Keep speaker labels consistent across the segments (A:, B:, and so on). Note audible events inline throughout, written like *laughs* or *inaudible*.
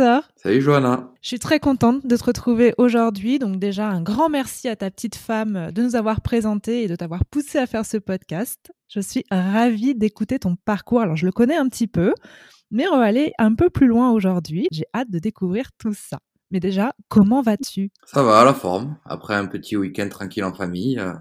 A: Victor.
B: Salut Johanna.
A: Je suis très contente de te retrouver aujourd'hui. Donc déjà, un grand merci à ta petite femme de nous avoir présenté et de t'avoir poussé à faire ce podcast. Je suis ravie d'écouter ton parcours. Alors je le connais un petit peu, mais on va aller un peu plus loin aujourd'hui. J'ai hâte de découvrir tout ça. Mais déjà, comment vas-tu?
B: Ça va, à la forme. Après un petit week-end tranquille en famille, euh,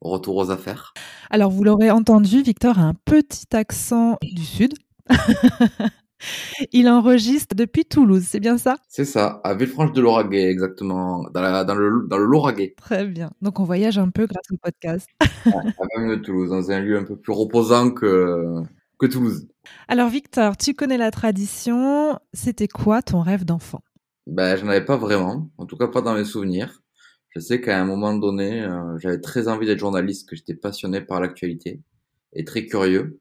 B: retour aux affaires.
A: Alors vous l'aurez entendu, Victor a un petit accent du sud. *laughs* *laughs* Il enregistre depuis Toulouse, c'est bien ça?
B: C'est ça, à Villefranche de Lauragais, exactement, dans, le, dans le Lauragais.
A: Très bien. Donc on voyage un peu grâce au podcast. *laughs*
B: à même de Toulouse, dans un lieu un peu plus reposant que, que Toulouse.
A: Alors Victor, tu connais la tradition. C'était quoi ton rêve d'enfant?
B: Ben, Je n'en avais pas vraiment, en tout cas pas dans mes souvenirs. Je sais qu'à un moment donné, euh, j'avais très envie d'être journaliste, que j'étais passionné par l'actualité et très curieux.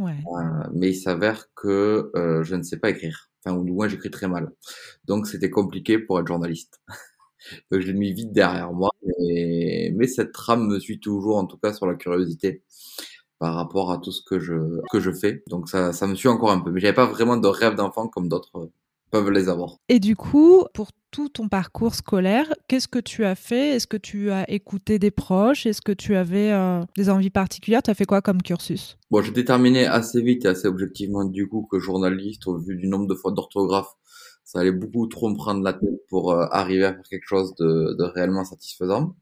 B: Euh, mais il s'avère que euh, je ne sais pas écrire. Enfin, ou du moins, j'écris très mal. Donc, c'était compliqué pour être journaliste. *laughs* Donc, je l'ai mis vite derrière moi. Mais, mais cette trame me suit toujours, en tout cas, sur la curiosité par rapport à tout ce que je, que je fais. Donc, ça, ça me suit encore un peu. Mais j'avais pas vraiment de rêve d'enfant comme d'autres peuvent les avoir.
A: Et du coup, pour tout ton parcours scolaire, qu'est-ce que tu as fait? Est-ce que tu as écouté des proches? Est-ce que tu avais euh, des envies particulières? Tu as fait quoi comme cursus?
B: Bon, j'ai déterminé assez vite et assez objectivement du coup que journaliste, au vu du nombre de fois d'orthographe, ça allait beaucoup trop me prendre la tête pour euh, arriver à faire quelque chose de, de réellement satisfaisant.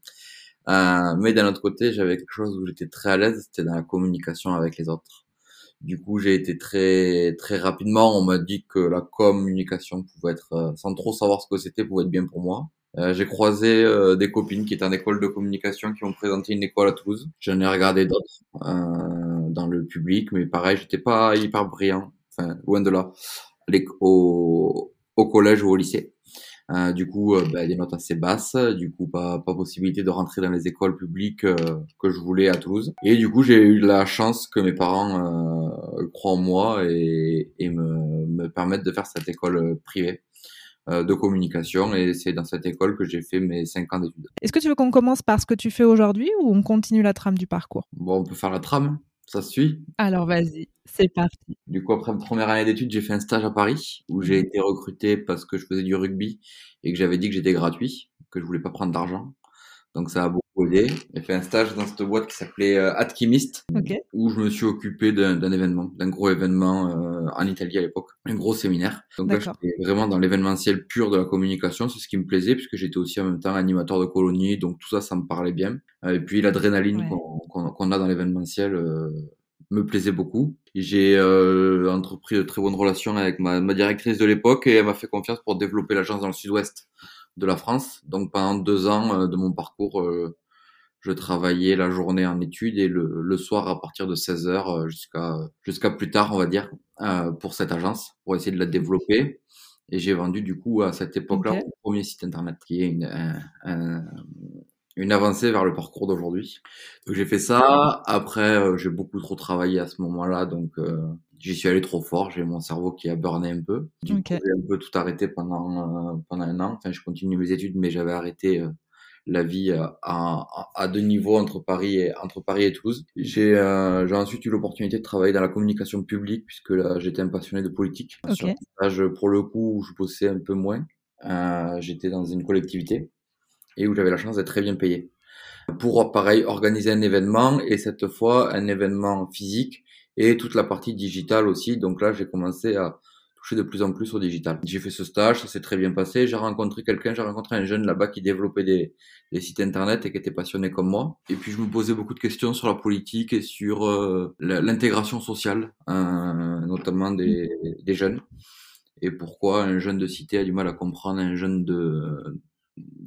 B: Euh, mais d'un autre côté, j'avais quelque chose où j'étais très à l'aise, c'était dans la communication avec les autres. Du coup, j'ai été très très rapidement. On m'a dit que la communication pouvait être, euh, sans trop savoir ce que c'était, pouvait être bien pour moi. Euh, j'ai croisé euh, des copines qui étaient en école de communication qui ont présenté une école à Toulouse. J'en ai regardé d'autres dans le public, mais pareil, j'étais pas hyper brillant. Enfin, loin de là. Au, au collège ou au lycée. Euh, du coup, euh, bah, des notes assez basses, du coup pas, pas possibilité de rentrer dans les écoles publiques euh, que je voulais à Toulouse. Et du coup, j'ai eu la chance que mes parents croient en moi et, et me, me, permettent de faire cette école privée de communication et c'est dans cette école que j'ai fait mes 5 ans d'études.
A: Est-ce que tu veux qu'on commence par ce que tu fais aujourd'hui ou on continue la trame du parcours?
B: Bon, on peut faire la trame. Ça suit?
A: Alors vas-y, c'est parti.
B: Du coup, après ma première année d'études, j'ai fait un stage à Paris où j'ai mmh. été recruté parce que je faisais du rugby et que j'avais dit que j'étais gratuit, que je voulais pas prendre d'argent. Donc ça a. J'ai fait un stage dans cette boîte qui s'appelait euh, Atkimist, où je me suis occupé d'un événement, d'un gros événement euh, en Italie à l'époque, un gros séminaire. Donc là, j'étais vraiment dans l'événementiel pur de la communication, c'est ce qui me plaisait, puisque j'étais aussi en même temps animateur de colonie, donc tout ça, ça me parlait bien. Et puis l'adrénaline qu'on a dans l'événementiel euh, me plaisait beaucoup. J'ai euh, entrepris de très bonnes relations avec ma, ma directrice de l'époque et elle m'a fait confiance pour développer l'agence dans le sud-ouest de la France. Donc pendant deux ans euh, de mon parcours, euh, je travaillais la journée en études et le, le soir à partir de 16 heures euh, jusqu'à jusqu'à plus tard, on va dire, pour cette agence, pour essayer de la développer. Et j'ai vendu du coup à cette époque-là mon premier site internet, qui est une, un, une avancée vers le parcours d'aujourd'hui. Donc j'ai fait ça. Après, j'ai beaucoup trop travaillé à ce moment-là, donc j'y suis allé trop fort, j'ai mon cerveau qui a burné un peu. J'ai un peu tout arrêté pendant, euh, pendant un an. Enfin, je continue mes études, mais j'avais arrêté euh, la vie euh, à, à, deux niveaux entre Paris et, entre Paris et Toulouse. J'ai j'ai ensuite eu l'opportunité de travailler dans la communication publique, puisque là, j'étais un passionné de politique. Okay. Sur pour le coup, où je bossais un peu moins. j'étais dans une collectivité et où j'avais la chance d'être très bien payé. Pour, pareil, organiser un événement, et cette fois, un événement physique, et toute la partie digitale aussi. Donc là, j'ai commencé à toucher de plus en plus au digital. J'ai fait ce stage, ça s'est très bien passé. J'ai rencontré quelqu'un, j'ai rencontré un jeune là-bas qui développait des, des, sites internet et qui était passionné comme moi. Et puis je me posais beaucoup de questions sur la politique et sur euh, l'intégration sociale, euh, notamment des, des jeunes. Et pourquoi un jeune de cité a du mal à comprendre un jeune de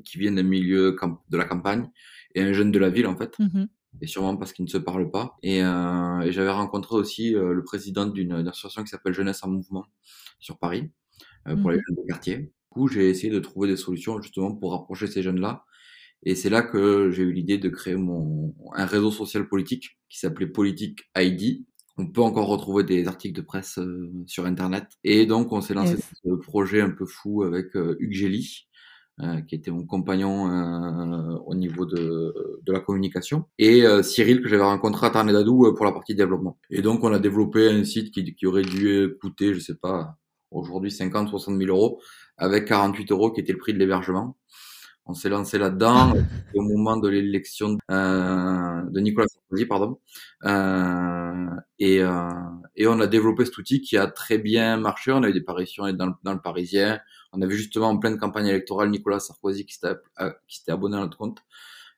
B: qui vient d'un milieu de la campagne et un jeune de la ville en fait. Mmh et sûrement parce qu'ils ne se parlent pas. Et, euh, et j'avais rencontré aussi euh, le président d'une association qui s'appelle Jeunesse en Mouvement sur Paris, euh, pour les mmh jeunes de quartier. Du coup, j'ai essayé de trouver des solutions justement pour rapprocher ces jeunes-là. Et c'est là que j'ai eu l'idée de créer mon, un réseau social politique qui s'appelait Politique ID. On peut encore retrouver des articles de presse euh, sur Internet. Et donc, on s'est lancé ce projet un peu fou avec euh, Hugues Gély, euh, qui était mon compagnon euh, au niveau de, de, la communication, et euh, Cyril que j'avais rencontré à Tarnedadou pour la partie développement. Et donc on a développé un site qui, qui aurait dû coûter, je sais pas, aujourd'hui 50, 60 000 euros, avec 48 euros qui était le prix de l'hébergement. On s'est lancé là-dedans *laughs* au moment de l'élection euh, de Nicolas Sarkozy, pardon. Euh, et, euh, et on a développé cet outil qui a très bien marché. On a eu des apparitions dans, dans le Parisien, on avait justement en pleine campagne électorale Nicolas Sarkozy qui s'était, euh, abonné à notre compte.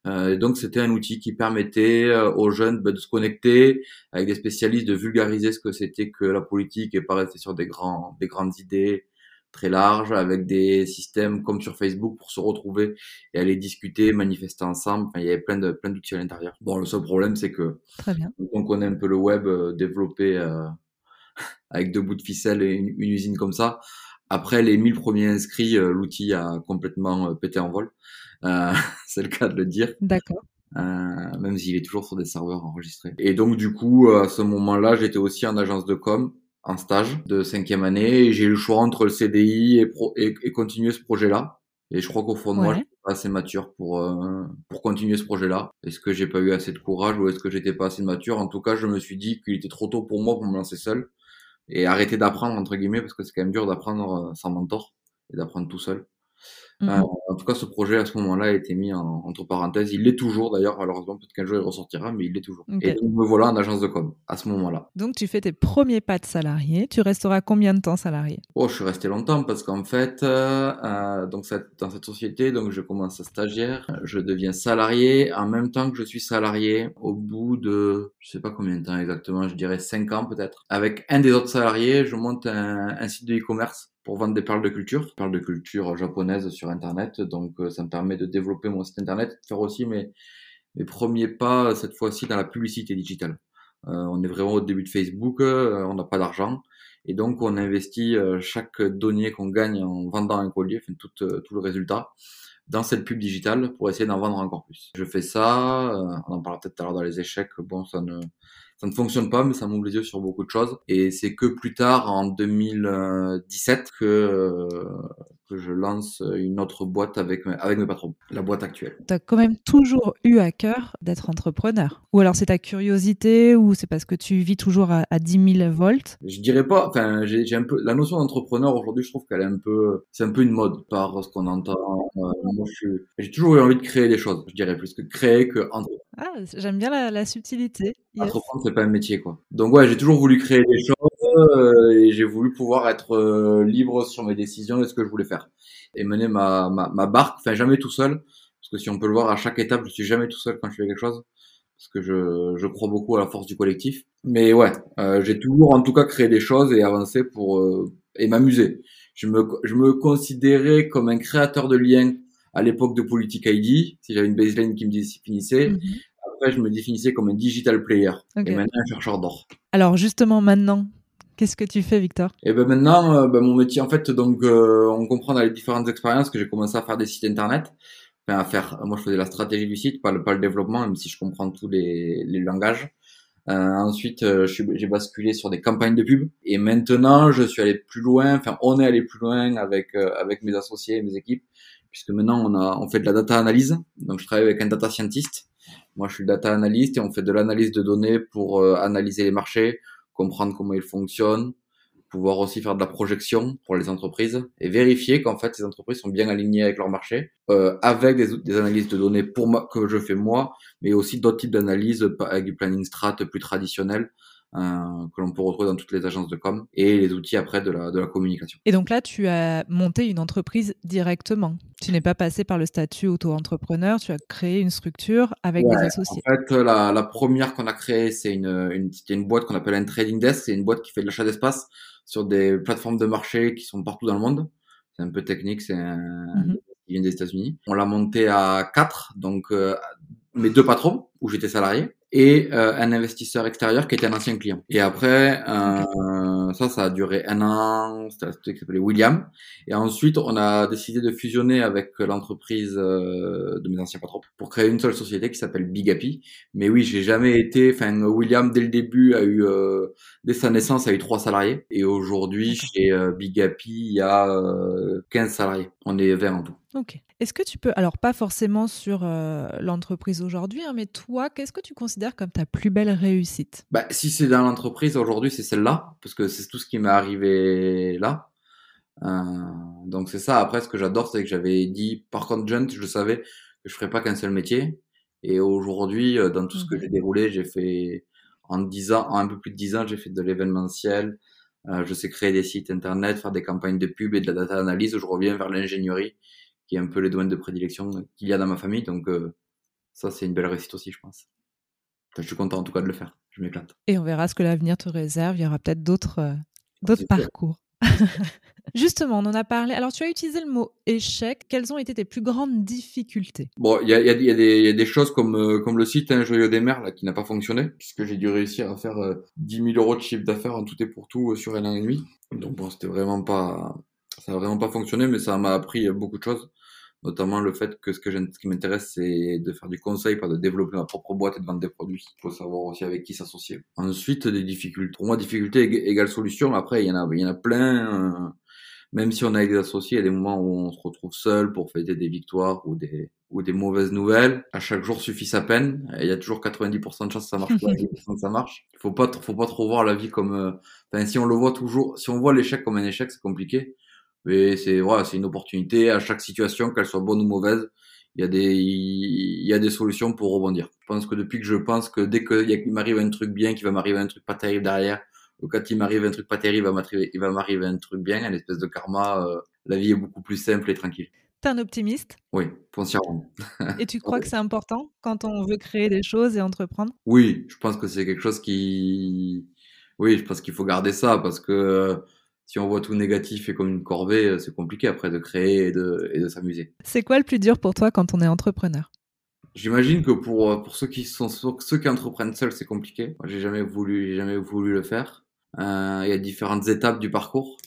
B: Euh, et donc c'était un outil qui permettait euh, aux jeunes bah, de se connecter avec des spécialistes, de vulgariser ce que c'était que la politique et pas rester sur des grands, des grandes idées très larges, avec des systèmes comme sur Facebook pour se retrouver et aller discuter, manifester ensemble. Enfin, il y avait plein de plein d'outils à l'intérieur. Bon, le seul problème c'est que
A: Très bien.
B: on connaît un peu le web développé *laughs* avec deux bouts de ficelle et une usine comme ça. Après les 1000 premiers inscrits, euh, l'outil a complètement euh, pété en vol. Euh, *laughs* c'est le cas de le dire.
A: D'accord.
B: Euh, même s'il est toujours sur des serveurs enregistrés. Et donc du coup, à ce moment-là, j'étais aussi en agence de com, en stage de cinquième année, et j'ai eu le choix entre le CDI et, pro et, et continuer ce projet-là. Et je crois qu'au fond de moi, je suis pas assez mature pour euh, pour continuer ce projet-là. Est-ce que j'ai pas eu assez de courage ou est-ce que j'étais pas assez mature? En tout cas, je me suis dit qu'il était trop tôt pour moi pour me lancer seul et arrêter d'apprendre entre guillemets parce que c'est quand même dur d'apprendre euh, sans mentor et d'apprendre tout seul. Mmh. Euh, en tout cas, ce projet à ce moment-là a été mis en, entre parenthèses. Il l'est toujours d'ailleurs, malheureusement, peut-être qu'un jour il ressortira, mais il l'est toujours. Et donc me voilà en agence de com à ce moment-là.
A: Donc tu fais tes premiers pas de salarié. Tu resteras combien de temps salarié?
B: Oh, je suis resté longtemps parce qu'en fait, euh, euh, donc cette, dans cette société, donc je commence à stagiaire, je deviens salarié en même temps que je suis salarié. Au bout de, je sais pas combien de temps exactement, je dirais 5 ans peut-être. Avec un des autres salariés, je monte un, un site de e-commerce pour vendre des perles de culture, perles de culture japonaises sur internet. Donc euh, ça me permet de développer mon site internet, de faire aussi mes, mes premiers pas cette fois-ci dans la publicité digitale. Euh, on est vraiment au début de Facebook, euh, on n'a pas d'argent. Et donc on investit chaque denier qu'on gagne en vendant un collier, enfin tout, tout le résultat, dans cette pub digitale pour essayer d'en vendre encore plus. Je fais ça, on en parlera peut-être tout à l'heure dans les échecs, bon ça ne ça ne fonctionne pas, mais ça m'ouvre les yeux sur beaucoup de choses. Et c'est que plus tard, en 2017, que, euh, que je lance une autre boîte avec, avec mes patrons, la boîte actuelle.
A: Tu as quand même toujours eu à cœur d'être entrepreneur Ou alors c'est ta curiosité, ou c'est parce que tu vis toujours à, à 10 000 volts?
B: Je dirais pas, enfin, j'ai un peu, la notion d'entrepreneur aujourd'hui, je trouve qu'elle est un peu, c'est un peu une mode par ce qu'on entend. Euh, j'ai toujours eu envie de créer des choses, je dirais, plus que créer que entreprendre.
A: Ah, j'aime bien la, la subtilité.
B: Entreprendre, c'est pas un métier, quoi. Donc ouais, j'ai toujours voulu créer des choses euh, et j'ai voulu pouvoir être euh, libre sur mes décisions et ce que je voulais faire et mener ma, ma, ma barque. Enfin, jamais tout seul, parce que si on peut le voir à chaque étape, je suis jamais tout seul quand je fais quelque chose, parce que je, je crois beaucoup à la force du collectif. Mais ouais, euh, j'ai toujours en tout cas créé des choses et avancé pour euh, et m'amuser. Je me, je me considérais comme un créateur de liens à l'époque de Politique ID, si j'avais une baseline qui me définissait. Mm après, je me définissais comme un digital player et maintenant un chercheur d'or.
A: Alors justement, maintenant, Qu'est-ce que tu fais, Victor?
B: Et eh ben maintenant, euh, ben mon métier, en fait, donc, euh, on comprend dans les différentes expériences que j'ai commencé à faire des sites internet. Enfin, à faire, moi, je faisais la stratégie du site, pas le, pas le développement, même si je comprends tous les, les langages. Euh, ensuite, euh, j'ai basculé sur des campagnes de pub. Et maintenant, je suis allé plus loin. Enfin, on est allé plus loin avec avec mes associés mes équipes, puisque maintenant on a on fait de la data analyse. Donc, je travaille avec un data scientist moi, je suis data analyst et on fait de l'analyse de données pour euh, analyser les marchés, comprendre comment ils fonctionnent, pouvoir aussi faire de la projection pour les entreprises et vérifier qu'en fait ces entreprises sont bien alignées avec leur marché, euh, avec des, des, analyses de données pour moi que je fais moi, mais aussi d'autres types d'analyses avec du planning strat plus traditionnel, que l'on peut retrouver dans toutes les agences de com et les outils après de la, de la communication.
A: Et donc là, tu as monté une entreprise directement. Tu n'es pas passé par le statut auto-entrepreneur, tu as créé une structure avec des associés.
B: En fait, la, la première qu'on a créée, c'est une, une, une boîte qu'on appelle un trading desk. C'est une boîte qui fait de l'achat d'espace sur des plateformes de marché qui sont partout dans le monde. C'est un peu technique, c'est un, mmh qui vient des États-Unis. On l'a monté à quatre, donc euh, mes deux patrons où j'étais salarié et euh, un investisseur extérieur qui était un ancien client. Et après, euh, ça, ça a duré un an, c'était un qui s'appelait William. Et ensuite, on a décidé de fusionner avec l'entreprise euh, de mes anciens patrons pour créer une seule société qui s'appelle Big Happy. Mais oui, j'ai jamais été, enfin, William, dès le début, a eu, euh, dès sa naissance, a eu trois salariés. Et aujourd'hui, chez euh, Big Happy, il y a 15 salariés. On est 20 en tout.
A: Ok. Est-ce que tu peux, alors pas forcément sur euh, l'entreprise aujourd'hui, hein, mais toi, qu'est-ce que tu considères comme ta plus belle réussite?
B: Bah, Si c'est dans l'entreprise aujourd'hui, c'est celle-là, parce que c'est tout ce qui m'est arrivé là. Euh, donc c'est ça. Après, ce que j'adore, c'est que j'avais dit, par contre, jeune, je savais que je ferais pas qu'un seul métier. Et aujourd'hui, euh, dans tout ce que mmh j'ai déroulé, j'ai fait en 10 ans, en un peu plus de 10 ans, j'ai fait de l'événementiel. je sais créer des sites internet, faire des campagnes de pub et de la data analyse. Je reviens vers l'ingénierie qui est un peu les domaines de prédilection qu'il y a dans ma famille. Donc euh, ça, c'est une belle réussite aussi, je pense. je suis content en tout cas de le faire. Je m'éclate.
A: Et on verra ce que l'avenir te réserve. Il y aura peut-être d'autres euh, d'autres parcours. *laughs* Justement, on en a parlé. Alors, tu as utilisé le mot échec. Quelles ont été tes plus grandes difficultés?
B: Bon, il y a, y, a y a, des choses comme, euh, comme le site Un Joyau des Mers là, qui n'a pas fonctionné, puisque j'ai dû réussir à faire 10 000 euros de chiffre d'affaires en tout et pour tout sur un an et demi. Donc bon, c'était vraiment pas, ça n'a vraiment pas fonctionné, mais ça m'a appris beaucoup de choses notamment le fait que ce, que ce qui m'intéresse, c'est de faire du conseil, pas de développer ma propre boîte et de vendre des produits. Il faut savoir aussi avec qui s'associer. Ensuite, des difficultés. Pour moi, difficulté égale solution. Après, il y en a, il y en a plein. Euh, même si on a des associés, il y a des moments où on se retrouve seul pour fêter des victoires ou des, ou des mauvaises nouvelles. À chaque jour suffit sa peine. il y a toujours 90% de chance que ça marche, 90% *laughs* que ça marche. Il faut pas, faut pas trop voir la vie comme, euh, enfin, si on le voit toujours, si on voit l'échec comme un échec, c'est compliqué. Mais c'est voilà, c'est une opportunité à chaque situation, qu'elle soit bonne ou mauvaise. Il y a des il y a des solutions pour rebondir. Je pense que depuis que je pense que dès qu'il m'arrive un truc bien, qu'il va m'arriver un truc pas terrible derrière, ou quand il m'arrive un truc pas terrible, il va m'arriver un truc bien, une espèce de karma. Euh, la vie est beaucoup plus simple et tranquille.
A: T'es un optimiste?
B: Oui, foncièrement.
A: Et tu crois *laughs* que c'est important quand on veut créer des choses et entreprendre?
B: Oui, je pense que c'est quelque chose qui. Oui, je pense qu'il faut garder ça parce que si on voit tout négatif et comme une corvée, euh, c'est compliqué après de créer et de, et de s'amuser.
A: C'est quoi le plus dur pour toi quand on est entrepreneur?
B: J'imagine que pour, euh, pour ceux qui sont ceux qui entreprennent seuls, c'est compliqué. Moi, j'ai jamais voulu, j'ai jamais voulu le faire. Euh, il y a différentes étapes du parcours.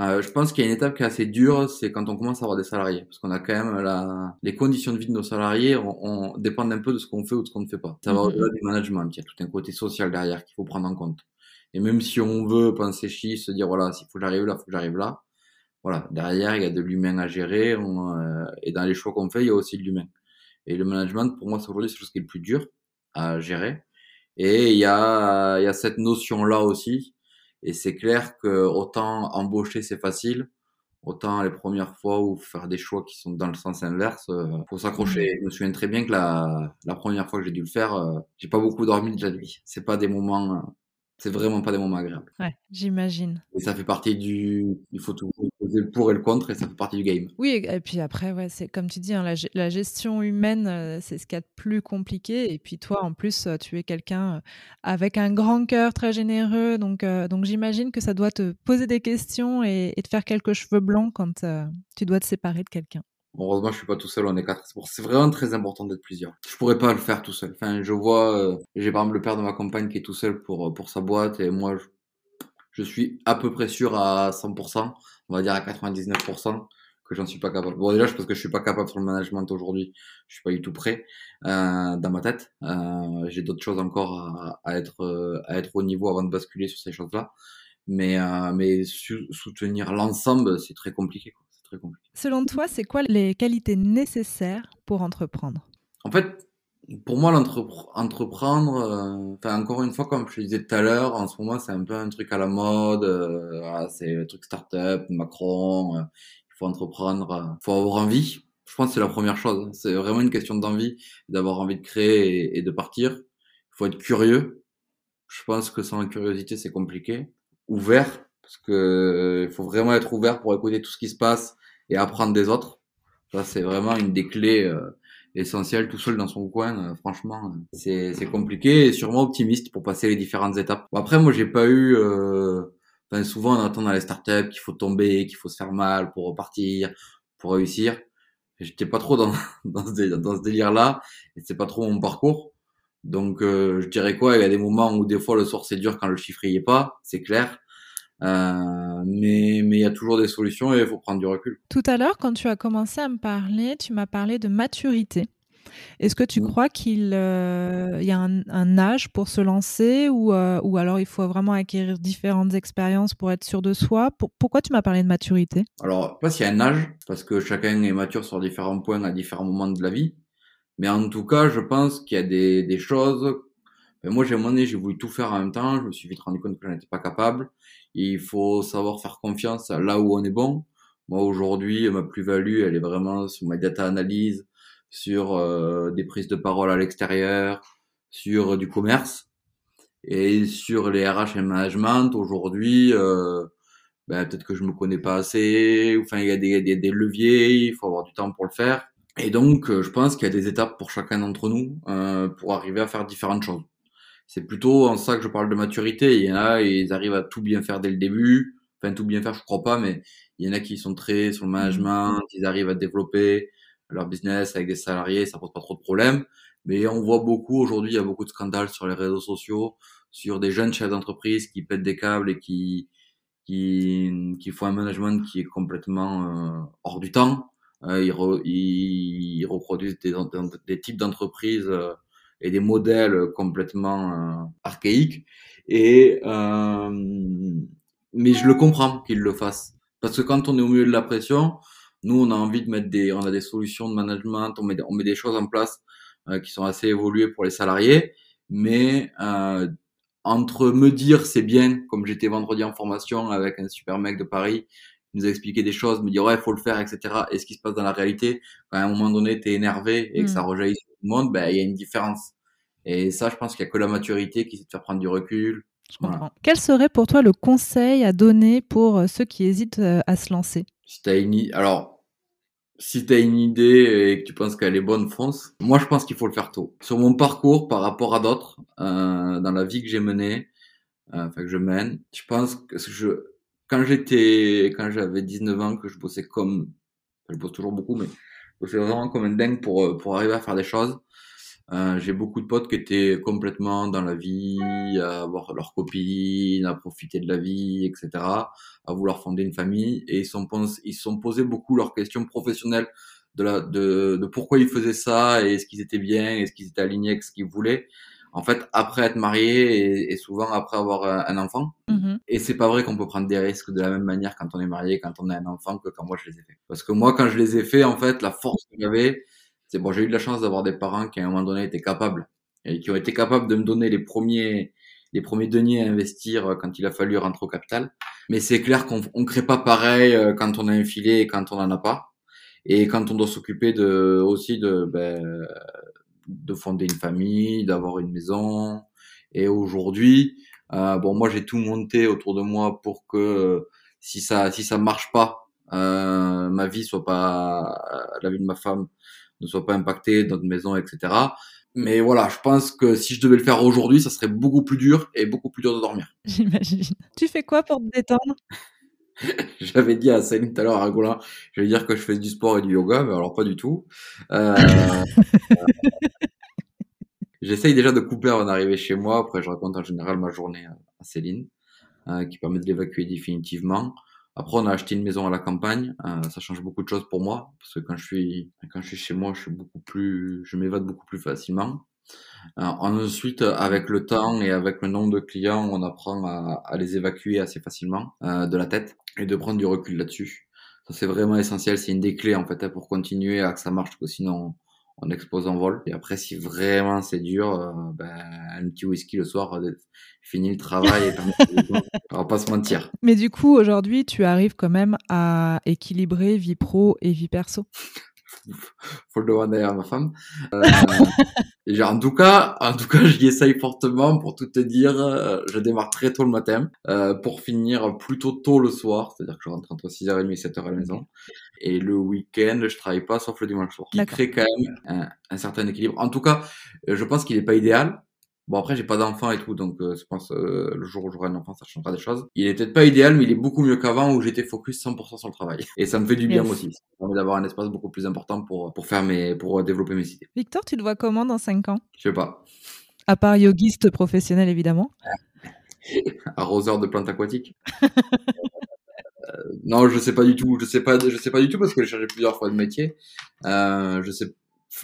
B: Euh, je pense qu'il y a une étape qui est assez dure, c'est quand on commence à avoir des salariés, parce qu'on a quand même la, les conditions de vie de nos salariés, on, on dépendent un peu de ce qu'on fait ou de ce qu'on ne fait pas. Ça va au-delà du management, il y a tout un côté social derrière qu'il faut prendre en compte. Et même si on veut penser chi, se dire voilà, s'il faut que j'arrive là, faut que j'arrive là. Voilà, derrière il y a de l'humain à gérer. Euh, et dans les choix qu'on fait, il y a aussi de l'humain. Et le management, pour moi, c'est aujourd'hui ce qui est le plus dur à gérer. Et il y a, il y a cette notion-là aussi. Et c'est clair que autant embaucher c'est facile, autant les premières fois ou faire des choix qui sont dans le sens inverse, euh, faut s'accrocher. Mmh. Je me souviens très bien que la, la première fois que j'ai dû le faire, euh, j'ai pas beaucoup dormi de la nuit. C'est pas des moments c'est vraiment pas des moments agréables.
A: Ouais, j'imagine.
B: Et ça fait partie du. Il faut toujours poser le pour et le contre et ça fait partie du game.
A: Oui, et puis après, ouais, c'est comme tu dis, hein, la, gestion humaine, euh, c'est ce qu'il y a de plus compliqué. Et puis toi, en plus, euh, tu es quelqu'un euh, avec un grand cœur, très généreux. Donc, donc j'imagine que ça doit te poser des questions et, te faire quelques cheveux blancs quand tu dois te séparer de quelqu'un.
B: Heureusement, je suis pas tout seul, on est quatre. C'est vraiment très important d'être plusieurs. Je pourrais pas le faire tout seul. Enfin, je vois, euh, j'ai par exemple le père de ma compagne qui est tout seul pour, pour sa boîte et moi, je, je suis à peu près sûr à 100%, on va dire à 99% que j'en suis pas capable. Bon, déjà, je pense que je suis pas capable sur le management aujourd'hui. Je suis pas du tout prêt euh, dans ma tête. Euh, j'ai d'autres choses encore à, à, être euh, à être au niveau avant de basculer sur ces choses-là. Mais euh, mais soutenir l'ensemble, c'est très compliqué. Quoi.
A: Selon toi, c'est quoi les qualités nécessaires pour entreprendre?
B: En fait, pour moi, l'entreprendre, euh, enfin encore une fois, comme je disais tout à l'heure, en ce moment, c'est un peu un truc à la mode. Euh, c'est le truc start-up, Macron. Euh, il faut entreprendre, il faut avoir envie. Je pense que c'est la première chose. C'est vraiment une question d'envie, d'avoir envie de créer et, et, de partir. Il faut être curieux. Je pense que sans curiosité, c'est compliqué. Ouvert, parce que il faut vraiment être ouvert pour écouter tout ce qui se passe et apprendre des autres. Ça, c'est vraiment une des clés euh, essentielles. Tout seul dans son coin, euh, franchement, c'est compliqué et sûrement optimiste pour passer les différentes étapes. Bon, après, moi, j'ai pas eu. Euh, enfin, souvent, on entend dans les startups qu'il faut tomber, qu'il faut se faire mal pour repartir, pour réussir. J'étais pas trop dans, *laughs* dans ce délire-là et c'est pas trop mon parcours. Donc, euh, je dirais quoi Il y a des moments où des fois le soir c'est dur quand le chiffre y est pas, c'est clair. Euh, mais mais il y a toujours des solutions et il faut prendre du recul.
A: Tout à l'heure, quand tu as commencé à me parler, tu m'as parlé de maturité. Est-ce que tu crois qu'il euh, y a un, un âge pour se lancer ou, euh, ou alors il faut vraiment acquérir différentes expériences pour être sûr de soi? Pour- Pourquoi tu m'as parlé de maturité?
B: Alors, pas s'il y a un âge, parce que chacun est mature sur différents points à différents moments de la vie. Mais en tout cas, je pense qu'il y a des, des choses. Ben, moi, j'ai un moment donné, j'ai voulu tout faire en même temps. Je me suis vite rendu compte que je n'étais pas capable. Il faut savoir faire confiance là où on est bon. Moi, aujourd'hui, ma plus-value, elle est vraiment sur ma data analyse, sur euh, des prises de parole à l'extérieur, sur du commerce et sur les RH et management. Aujourd'hui, euh, ben, peut-être que je me connais pas assez. Enfin, il y a des, des, des leviers, il faut avoir du temps pour le faire. Et donc, euh, je pense qu'il y a des étapes pour chacun d'entre nous euh, pour arriver à faire différentes choses. C'est plutôt en ça que je parle de maturité. Il y en a, ils arrivent à tout bien faire dès le début. Enfin, tout bien faire, je crois pas, mais il y en a qui sont très sur le management, ils arrivent à développer leur business avec des salariés, ça pose pas trop de problèmes. Mais on voit beaucoup aujourd'hui, il y a beaucoup de scandales sur les réseaux sociaux, sur des jeunes chefs d'entreprise qui pètent des câbles et qui qui qui font un management qui est complètement euh, hors du temps. Euh, ils, re- ils, ils reproduisent des, des types d'entreprises euh, et des modèles complètement euh, archaïques. Et euh, mais je le comprends qu'ils le fassent parce que quand on est au milieu de la pression, nous on a envie de mettre des, on a des solutions de management, on met, on met des choses en place euh, qui sont assez évoluées pour les salariés, mais euh, entre me dire c'est bien, comme j'étais vendredi en formation avec un super mec de Paris, qui nous a expliqué des choses, me dire ouais, faut le faire, etc. Et ce qui se passe dans la réalité, quand à un moment donné, t'es énervé et que ça
A: Mm.
B: rejaillit sur tout le monde, ben, il y a une différence. Et ça, je pense qu'il y a que la maturité qui sait te faire prendre du recul.
A: Je
B: Voilà.
A: comprends. Quel serait pour toi le conseil à donner pour euh, ceux qui hésitent euh, à se lancer?
B: Si t'as une, i- alors, si t'as une idée et que tu penses qu'elle est bonne, fonce. Moi, je pense qu'il faut le faire tôt. Sur mon parcours par rapport à d'autres, euh, dans la vie que j'ai menée, euh, enfin que je mène, je pense que je, quand j'étais, quand j'avais 19 ans, que je bossais comme, enfin, je bosse toujours beaucoup, mais je bossais vraiment comme un dingue pour euh, pour arriver à faire des choses. Euh, j'ai beaucoup de potes qui étaient complètement dans la vie, à avoir leur copine, à profiter de la vie, etc., à vouloir fonder une famille, et ils sont ils se sont posé beaucoup leurs questions professionnelles de la de, de pourquoi ils faisaient ça et est-ce qu'ils étaient bien, est-ce qu'ils étaient alignés avec ce qu'ils voulaient. En fait, après être marié et, et souvent après avoir un, enfant,
A: Mhm.
B: et c'est pas vrai qu'on peut prendre des risques de la même manière quand on est marié, quand on a un enfant, que quand moi je les ai fait. Parce que moi, quand je les ai fait, en fait, la force que j'avais, c'est bon, j'ai eu de la chance d'avoir des parents qui à un moment donné étaient capables et qui ont été capables de me donner les premiers les premiers deniers à investir euh, quand il a fallu rentrer au capital. Mais c'est clair qu'on on crée pas pareil euh, quand on a un filet et quand on en a pas. Et quand on doit s'occuper de aussi de ben, de fonder une famille, d'avoir une maison. Et aujourd'hui, euh, bon, moi j'ai tout monté autour de moi pour que si ça si ça marche pas, euh, ma vie soit pas la vie de ma femme ne soit pas impactée, notre maison, etc. Mais voilà, je pense que si je devais le faire aujourd'hui, ça serait beaucoup plus dur et beaucoup plus dur de dormir. *laughs*
A: J'imagine. Tu fais quoi pour te détendre? *laughs*
B: J'avais dit à Céline tout à l'heure à Rigola, je vais dire que je fais du sport et du yoga, mais alors pas du tout. Euh, *laughs* J'essaye déjà de couper avant d'arriver chez moi. Après, je raconte en général ma journée à Céline, euh, qui permet de l'évacuer définitivement. Après, on a acheté une maison à la campagne. Euh, ça change beaucoup de choses pour moi, parce que quand je suis quand je suis chez moi, je suis beaucoup plus, m'évade beaucoup plus facilement. Euh, ensuite, avec le temps et avec le nombre de clients, on apprend à, à les évacuer assez facilement euh, de la tête et de prendre du recul là-dessus. Ça, c'est vraiment essentiel. C'est une des clés en fait hein, pour continuer à que ça marche, parce que sinon on explose en vol. Et après, si vraiment c'est dur, euh, ben, un petit whisky le soir, euh, fini le travail. Et *laughs* on va pas se mentir.
A: Mais du coup, aujourd'hui, tu arrives quand même à équilibrer vie pro et vie perso *laughs*
B: faut le demander à ma femme. Euh, genre, en tout cas, en tout cas, j'y essaye fortement pour tout te dire. euh, Je démarre très tôt le matin euh, pour finir plutôt tôt le soir, c'est-à-dire que je rentre entre 6h30 et 7h à la maison. Et le week-end, je travaille pas sauf le dimanche soir.
C: D'accord.
B: crée quand même un, un certain équilibre. En tout cas, je pense qu'il est pas idéal. Bon après j'ai pas d'enfant et tout donc euh, je pense euh, le jour où j'aurai un enfant ça changera des choses. Il est peut-être pas idéal mais il est beaucoup mieux qu'avant où j'étais focus 100% sur le travail *laughs* et ça me fait du bien
C: Yes.
B: aussi. Ça me permet d'avoir un espace beaucoup plus important pour pour faire mes pour euh, développer mes idées.
C: Victor, tu te vois comment dans 5 ans?
B: Je sais pas.
C: À part yogiste professionnel, évidemment. *laughs*
B: Arroseur de plantes aquatiques. Euh, non, je sais pas du tout. Je sais pas. Je sais pas du tout parce que j'ai changé plusieurs fois de métier. Euh, je sais.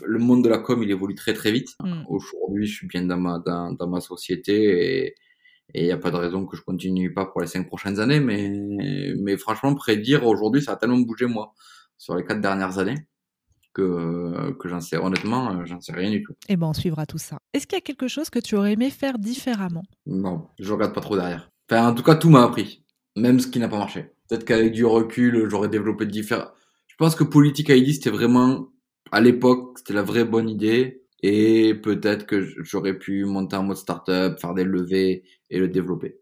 B: Le monde de la com, il évolue très très vite.
C: Mm.
B: Aujourd'hui, je suis bien dans ma dans, dans ma société et et il n'y a pas de raison que je continue pas pour les cinq prochaines années. Mais mais franchement, prédire aujourd'hui, ça a tellement bougé moi sur les quatre dernières années que que j'en sais honnêtement, euh, j'en sais rien du tout.
C: Eh ben, on suivra tout ça. Est-ce qu'il y a quelque chose que tu aurais aimé faire différemment?
B: Non, je regarde pas trop derrière. Enfin, en tout cas, tout m'a appris, même ce qui n'a pas marché. Peut-être qu'avec du recul, j'aurais développé différents. Je pense que Politique ID, c'était vraiment, à l'époque, c'était la vraie bonne idée. Et peut-être que j'aurais pu monter en mode startup, faire des levées et le développer.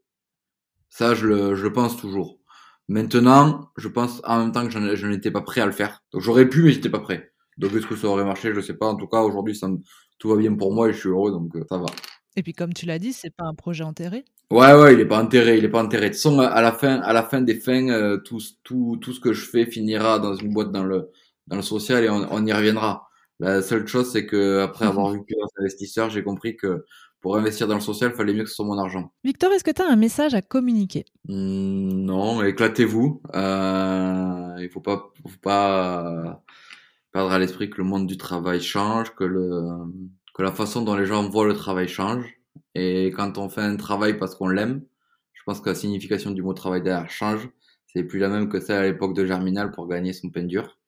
B: Ça, je le, je le pense toujours. Maintenant, je pense en même temps que je n'étais pas prêt à le faire. Donc j'aurais pu, mais j'étais pas prêt. Donc est-ce que ça aurait marché? Je sais pas. En tout cas, aujourd'hui, ça me- tout va bien pour moi et je suis heureux, donc euh, ça va.
C: Et puis, comme tu l'as dit, c'est pas un projet enterré?
B: Ouais, ouais, il est pas enterré, il est pas enterré. De toute façon, à la fin, à la fin des fins, euh, tout, tout, tout ce que je fais finira dans une boîte dans le, dans le social et on, on y reviendra. La seule chose, c'est que après avoir vu plusieurs investisseurs, j'ai compris que pour investir dans le social, il fallait mieux que ce soit mon argent.
C: Victor, est-ce que tu as un message à communiquer?
B: Hmm, non, éclatez-vous. Euh, il faut pas, faut pas euh, perdre à l'esprit que le monde du travail change, que le, que la façon dont les gens voient le travail change. Et quand on fait un travail parce qu'on l'aime, je pense que la signification du mot travail derrière change. C'est plus la même que celle à l'époque de Germinal pour gagner son pain dur.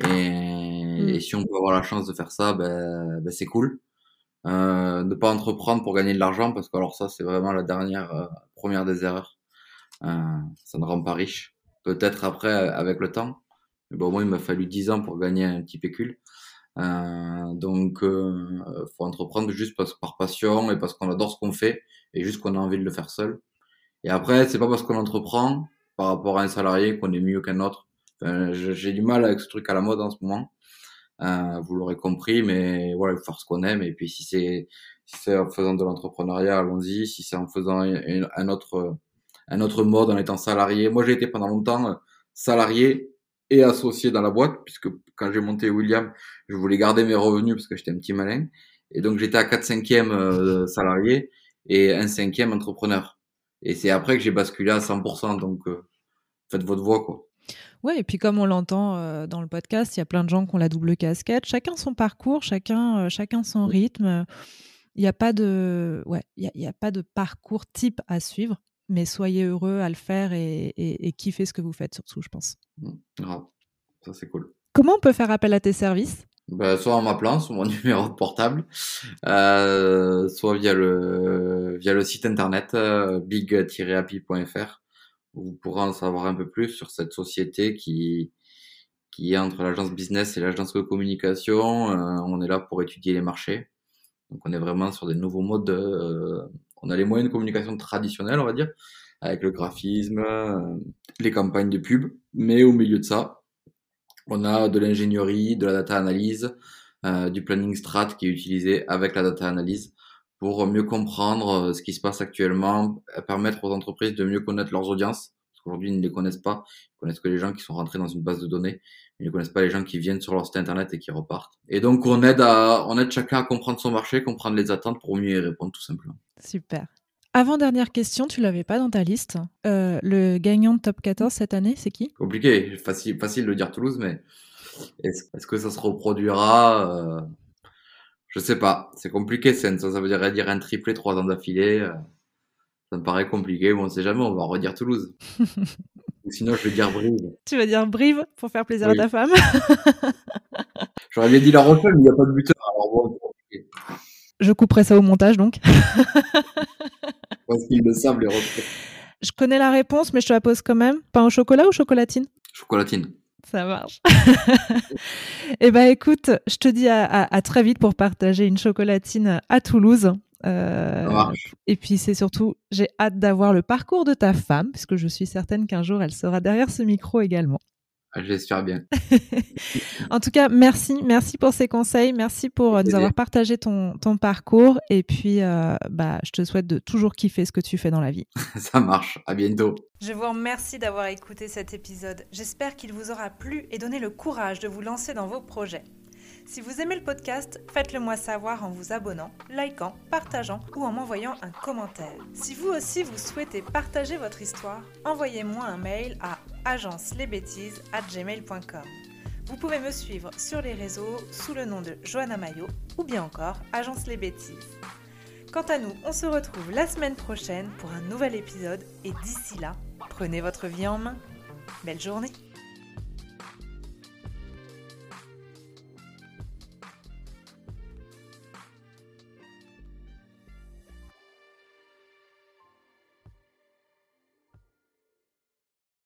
B: Et, et si on peut avoir la chance de faire ça, ben, ben c'est cool. Euh, ne pas entreprendre pour gagner de l'argent parce que alors ça c'est vraiment la dernière euh, première des erreurs. Euh, ça ne rend pas riche. Peut-être après avec le temps. Mais bon, moi il m'a fallu 10 ans pour gagner un petit pécule. Euh, donc euh, faut entreprendre juste parce, par passion et parce qu'on adore ce qu'on fait et juste qu'on a envie de le faire seul. Et après c'est pas parce qu'on entreprend par rapport à un salarié qu'on est mieux qu'un autre. J'ai du mal avec ce truc à la mode en ce moment. Euh, vous l'aurez compris, mais voilà, il faut faire ce qu'on aime. Et puis si c'est si c'est en faisant de l'entrepreneuriat, allons-y. Si c'est en faisant un, un autre un autre mode, en étant salarié. Moi, j'ai été pendant longtemps salarié et associé dans la boîte, puisque quand j'ai monté William, je voulais garder mes revenus parce que j'étais un petit malin. Et donc j'étais à 4 cinquièmes euh, salarié et un cinquième entrepreneur. Et c'est après que j'ai basculé à 100%. Donc euh, faites votre voix, quoi.
C: Ouais, et puis comme on l'entend euh, dans le podcast, il y a plein de gens qui ont la double casquette. Chacun son parcours, chacun, euh, chacun son rythme. Il n'y a pas de, ouais, il y a, il y a pas de parcours type à suivre, mais soyez heureux à le faire et, et, et kiffez ce que vous faites surtout, je pense.
B: Mmh, ça c'est cool.
C: Comment on peut faire appel à tes services?
B: Ben, soit en m'appelant sur mon *laughs* numéro de portable, euh, soit via le via le site internet euh, big-happy.fr vous pourrez en savoir un peu plus sur cette société qui qui est entre l'agence business et l'agence de communication. Euh, on est là pour étudier les marchés. Donc on est vraiment sur des nouveaux modes. De, euh, on a les moyens de communication traditionnels, on va dire, avec le graphisme, euh, les campagnes de pub. Mais au milieu de ça, on a de l'ingénierie, de la data analyse, euh, du planning strat qui est utilisé avec la data analyse pour mieux comprendre euh, ce qui se passe actuellement, permettre aux entreprises de mieux connaître leurs audiences. Parce qu'aujourd'hui, ils ne les connaissent pas. Ils connaissent que les gens qui sont rentrés dans une base de données. Ils ne connaissent pas les gens qui viennent sur leur site internet et qui repartent. Et donc, on aide à, on aide chacun à comprendre son marché, comprendre les attentes pour mieux y répondre, tout simplement.
C: Super. Avant-dernière question, tu l'avais pas dans ta liste. Euh, le gagnant de top 14 cette année, c'est qui?
B: Compliqué, facile, facile de dire Toulouse, mais est-ce est que ça se reproduira? Euh, Je sais pas. C'est compliqué, ça, ça veut dire, dire un triplé trois ans d'affilée. euh, ça me paraît compliqué. Bon, on sait jamais, on va redire Toulouse. *laughs* Ou sinon, je vais dire Brive.
C: Tu vas dire Brive pour faire plaisir
B: Oui.
C: à ta femme *laughs*
B: J'aurais bien dit La Rochelle, mais il n'y a pas de buteur. Alors bon.
C: Je couperai ça au montage donc. *laughs*
B: Parce qu'ils le savent, les.
C: Je connais la réponse, mais je te la pose quand même. Pain au chocolat ou chocolatine?
B: Chocolatine.
C: Ça marche. *laughs* eh ben écoute, je te dis à, très vite pour partager une chocolatine à Toulouse.
B: Euh,
C: et puis c'est surtout, j'ai hâte d'avoir le parcours de ta femme, puisque je suis certaine qu'un jour elle sera derrière ce micro également.
B: J'espère bien. *laughs*
C: en tout cas, merci, merci pour ces conseils, merci pour euh, nous avoir partagé ton, ton parcours et puis euh, bah, je te souhaite de toujours kiffer ce que tu fais dans la vie. *laughs*
B: Ça marche, à bientôt.
A: Je vous remercie d'avoir écouté cet épisode. J'espère qu'il vous aura plu et donné le courage de vous lancer dans vos projets. Si vous aimez le podcast, faites-le moi savoir en vous abonnant, likant, partageant ou en m'envoyant un commentaire. Si vous aussi vous souhaitez partager votre histoire, envoyez-moi un mail à agencelesbêtises@gmail.com. Vous pouvez me suivre sur les réseaux sous le nom de Johanna Mayo ou bien encore Agence les Bêtises. Quant à nous, on se retrouve la semaine prochaine pour un nouvel épisode et d'ici là, prenez votre vie en main. Belle journée